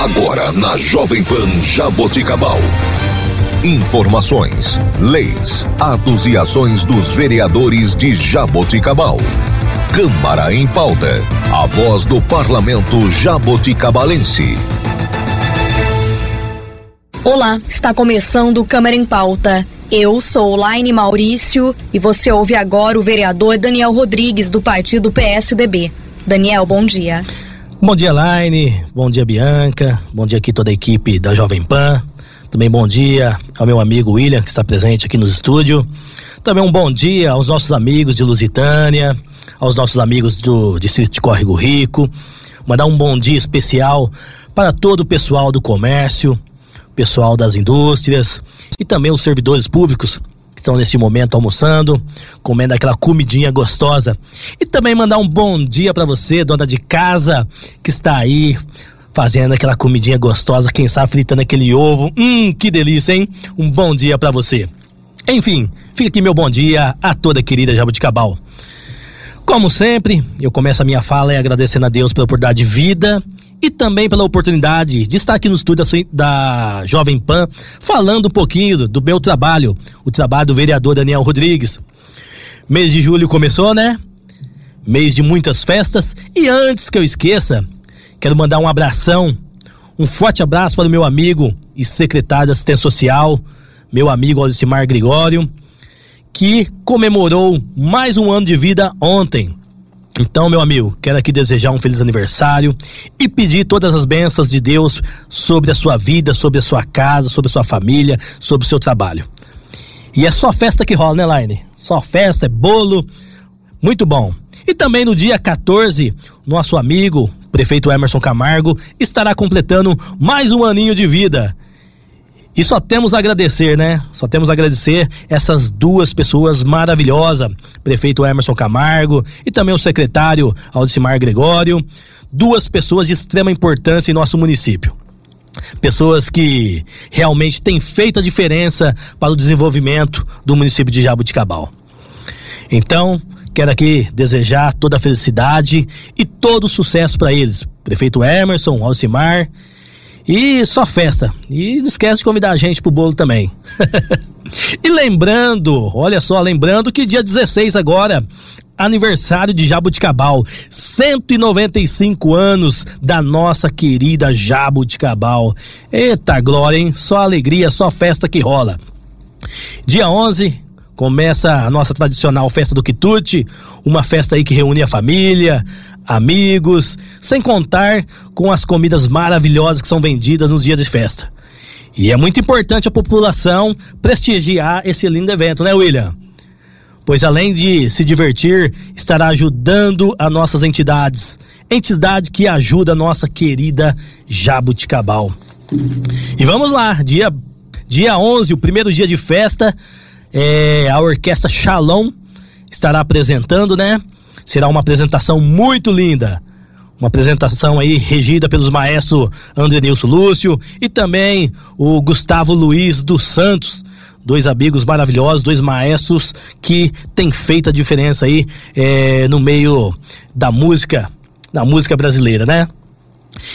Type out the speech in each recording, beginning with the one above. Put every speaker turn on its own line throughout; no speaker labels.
Agora na Jovem Pan Jaboticabal. Informações, leis, atos e ações dos vereadores de Jaboticabal. Câmara em pauta. A voz do parlamento jaboticabalense.
Olá, está começando Câmara em Pauta. Eu sou Laine Maurício e você ouve agora o vereador Daniel Rodrigues do partido PSDB. Daniel, bom dia.
Bom dia, Laine. Bom dia, Bianca. Bom dia aqui toda a equipe da Jovem Pan. Também bom dia ao meu amigo William, que está presente aqui no estúdio. Também um bom dia aos nossos amigos de Lusitânia, aos nossos amigos do Distrito de Córrego Rico. Mandar um bom dia especial para todo o pessoal do comércio, pessoal das indústrias e também os servidores públicos que estão nesse momento almoçando, comendo aquela comidinha gostosa. E também mandar um bom dia para você, dona de casa, que está aí fazendo aquela comidinha gostosa, quem sabe fritando aquele ovo. Hum, que delícia, hein? Um bom dia para você. Enfim, fica aqui meu bom dia a toda a querida Jabuticabal. Como sempre, eu começo a minha fala agradecendo a Deus pela oportunidade de vida e também pela oportunidade de estar aqui no estúdio da Jovem Pan falando um pouquinho do meu trabalho, o trabalho do vereador Daniel Rodrigues. Mês de julho começou, né? Mês de muitas festas e antes que eu esqueça, quero mandar um abração, um forte abraço para o meu amigo e secretário de Assistência Social, meu amigo Alcimar Gregório, que comemorou mais um ano de vida ontem. Então, meu amigo, quero aqui desejar um feliz aniversário e pedir todas as bênçãos de Deus sobre a sua vida, sobre a sua casa, sobre a sua família, sobre o seu trabalho. E é só festa que rola, né, Laine? Só festa, é bolo, muito bom. E também no dia 14, nosso amigo, prefeito Emerson Camargo, estará completando mais um aninho de vida. E só temos a agradecer, né? Só temos a agradecer essas duas pessoas maravilhosas, prefeito Emerson Camargo e também o secretário Aldicimar Gregório, duas pessoas de extrema importância em nosso município. Pessoas que realmente têm feito a diferença para o desenvolvimento do município de Jabuticabal. Então, quero aqui desejar toda a felicidade e todo o sucesso para eles. Prefeito Emerson, Alcimar e só festa. E não esquece de convidar a gente pro bolo também. e lembrando, olha só, lembrando que dia 16 agora, aniversário de Jabuticabal. 195 anos da nossa querida Jabuticabal. Eita glória, hein? Só alegria, só festa que rola. Dia 11, Começa a nossa tradicional festa do quitute, uma festa aí que reúne a família, amigos, sem contar com as comidas maravilhosas que são vendidas nos dias de festa. E é muito importante a população prestigiar esse lindo evento, né, William? Pois além de se divertir, estará ajudando as nossas entidades, entidade que ajuda a nossa querida Jabuticabal. E vamos lá, dia dia 11, o primeiro dia de festa, é, a orquestra Shalom estará apresentando, né? Será uma apresentação muito linda. Uma apresentação aí regida pelos maestros André Nilson Lúcio e também o Gustavo Luiz dos Santos. Dois amigos maravilhosos, dois maestros que têm feito a diferença aí é, no meio da música, da música brasileira, né?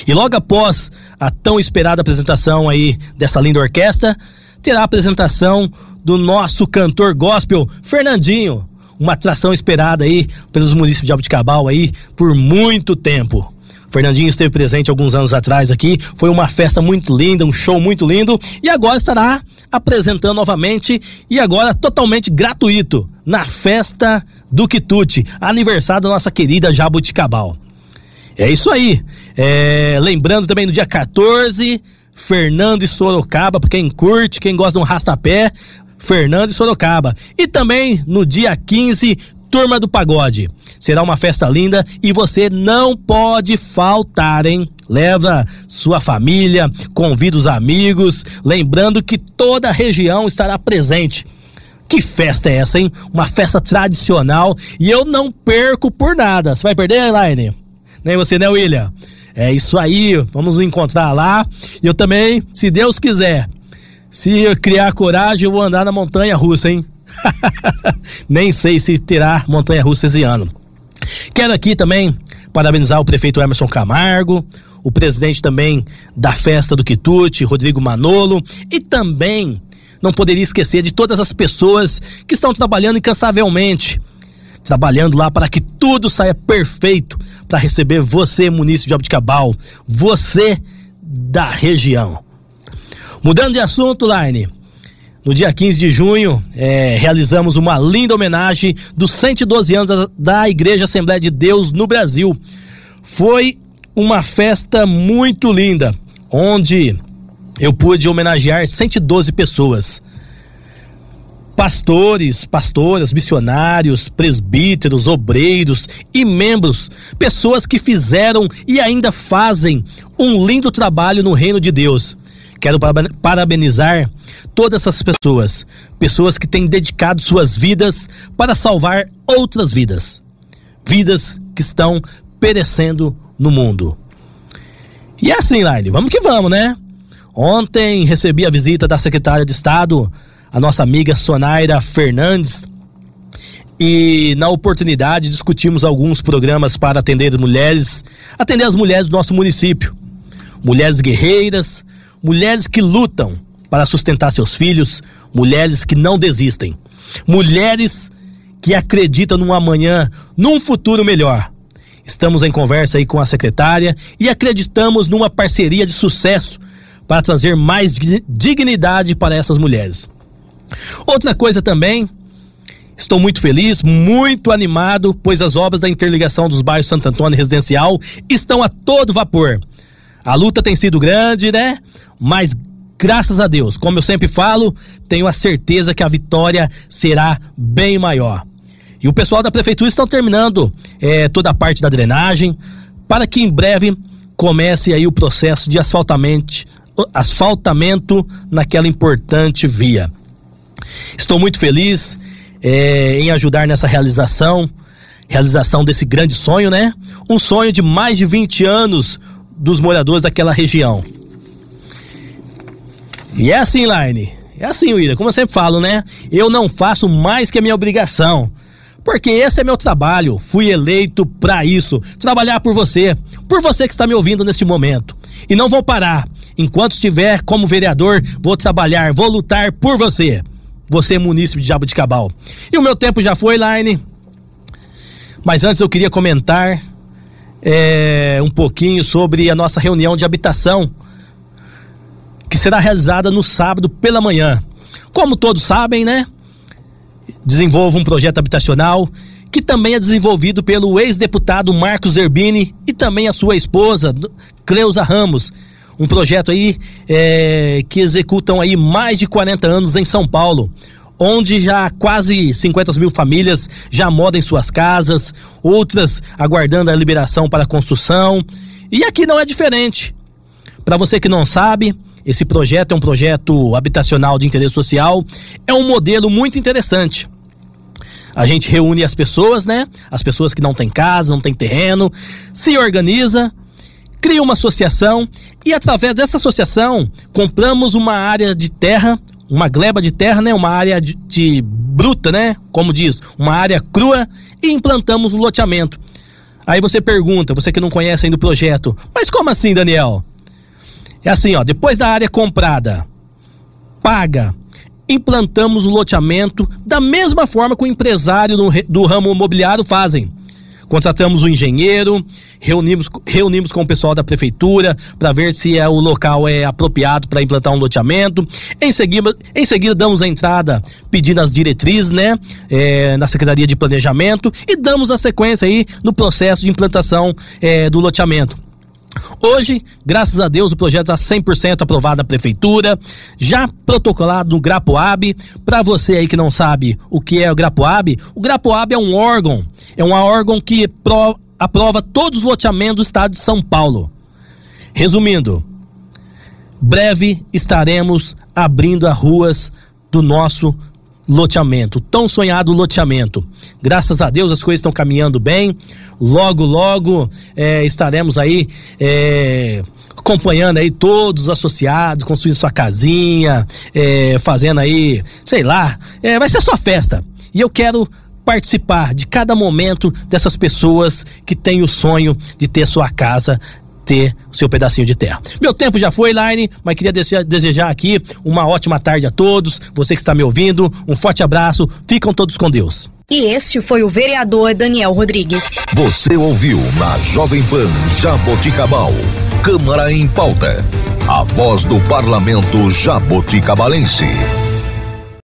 E logo após a tão esperada apresentação aí dessa linda orquestra, terá a apresentação do nosso cantor gospel, Fernandinho. Uma atração esperada aí pelos municípios de Abuticabal aí por muito tempo. Fernandinho esteve presente alguns anos atrás aqui, foi uma festa muito linda, um show muito lindo e agora estará apresentando novamente e agora totalmente gratuito na festa do Quitute, aniversário da nossa querida Jabuticabal. É isso aí. É, lembrando também no dia 14, Fernando e Sorocaba, para quem curte, quem gosta de um rastapé, Fernando e Sorocaba. E também no dia 15, Turma do Pagode. Será uma festa linda e você não pode faltar, hein? Leva sua família, convida os amigos, lembrando que toda a região estará presente. Que festa é essa, hein? Uma festa tradicional e eu não perco por nada. Você vai perder, Elaine? Nem você, né, William? É isso aí, vamos nos encontrar lá. E eu também, se Deus quiser, se eu criar coragem, eu vou andar na montanha russa, hein? Nem sei se terá montanha russa esse ano. Quero aqui também parabenizar o prefeito Emerson Camargo, o presidente também da festa do Quitute, Rodrigo Manolo, e também não poderia esquecer de todas as pessoas que estão trabalhando incansavelmente, trabalhando lá para que tudo saia perfeito para receber você, munícipe de Abiticabal, você da região. Mudando de assunto, Line, no dia 15 de junho, é, realizamos uma linda homenagem dos 112 anos da Igreja Assembleia de Deus no Brasil. Foi uma festa muito linda, onde eu pude homenagear 112 pessoas. Pastores, pastoras, missionários, presbíteros, obreiros e membros, pessoas que fizeram e ainda fazem um lindo trabalho no reino de Deus. Quero parabenizar todas essas pessoas, pessoas que têm dedicado suas vidas para salvar outras vidas, vidas que estão perecendo no mundo. E é assim, Laine, vamos que vamos, né? Ontem recebi a visita da secretária de Estado, a nossa amiga Sonaira Fernandes, e na oportunidade discutimos alguns programas para atender mulheres, atender as mulheres do nosso município. Mulheres guerreiras, mulheres que lutam para sustentar seus filhos, mulheres que não desistem, mulheres que acreditam num amanhã, num futuro melhor. Estamos em conversa aí com a secretária e acreditamos numa parceria de sucesso para trazer mais dignidade para essas mulheres. Outra coisa também, estou muito feliz, muito animado, pois as obras da interligação dos bairros Santo Antônio Residencial estão a todo vapor. A luta tem sido grande, né? Mas graças a Deus, como eu sempre falo, tenho a certeza que a vitória será bem maior. E o pessoal da prefeitura estão terminando é, toda a parte da drenagem para que em breve comece aí o processo de asfaltamento, asfaltamento naquela importante via. Estou muito feliz é, em ajudar nessa realização, realização desse grande sonho, né? Um sonho de mais de 20 anos dos moradores daquela região. E é assim, Line. É assim, William, como eu sempre falo, né? Eu não faço mais que a minha obrigação. Porque esse é meu trabalho. Fui eleito para isso. Trabalhar por você. Por você que está me ouvindo neste momento. E não vou parar. Enquanto estiver como vereador, vou trabalhar, vou lutar por você. Você, munícipe de Jaboticabal. E o meu tempo já foi, Line. Mas antes eu queria comentar é, um pouquinho sobre a nossa reunião de habitação, será realizada no sábado pela manhã. Como todos sabem, né? Desenvolvo um projeto habitacional que também é desenvolvido pelo ex-deputado Marcos Zerbini e também a sua esposa, Cleusa Ramos, um projeto aí é, que executam aí mais de 40 anos em São Paulo, onde já quase 50 mil famílias já moram em suas casas, outras aguardando a liberação para a construção. E aqui não é diferente. Para você que não sabe, esse projeto é um projeto habitacional de interesse social, é um modelo muito interessante. A gente reúne as pessoas, né? As pessoas que não têm casa, não têm terreno, se organiza, cria uma associação e através dessa associação compramos uma área de terra, uma gleba de terra, né? Uma área de, de bruta, né? Como diz, uma área crua e implantamos um loteamento. Aí você pergunta, você que não conhece ainda o projeto, mas como assim, Daniel? É assim, ó, depois da área comprada, paga, implantamos o loteamento da mesma forma que o empresário do, do ramo imobiliário fazem. Contratamos o um engenheiro, reunimos, reunimos com o pessoal da prefeitura para ver se é, o local é apropriado para implantar um loteamento. Em seguida, em seguida, damos a entrada pedindo as diretrizes, né, é, na Secretaria de Planejamento e damos a sequência aí no processo de implantação é, do loteamento. Hoje, graças a Deus, o projeto está 100% aprovado na prefeitura, já protocolado no Grapoab. Para você aí que não sabe o que é o Grapoab, o Grapoab é um órgão, é um órgão que pro, aprova todos os loteamentos do estado de São Paulo. Resumindo, breve estaremos abrindo as ruas do nosso loteamento, tão sonhado loteamento. Graças a Deus as coisas estão caminhando bem. Logo, logo é, estaremos aí é, acompanhando aí todos os associados, construindo sua casinha, é, fazendo aí, sei lá, é, vai ser sua festa. E eu quero participar de cada momento dessas pessoas que têm o sonho de ter sua casa ter o seu pedacinho de terra. Meu tempo já foi, Line, mas queria desejar aqui uma ótima tarde a todos. Você que está me ouvindo, um forte abraço. Ficam todos com Deus.
E este foi o vereador Daniel Rodrigues.
Você ouviu na Jovem Pan Jaboticabal. Câmara em pauta. A voz do parlamento jaboticabalense.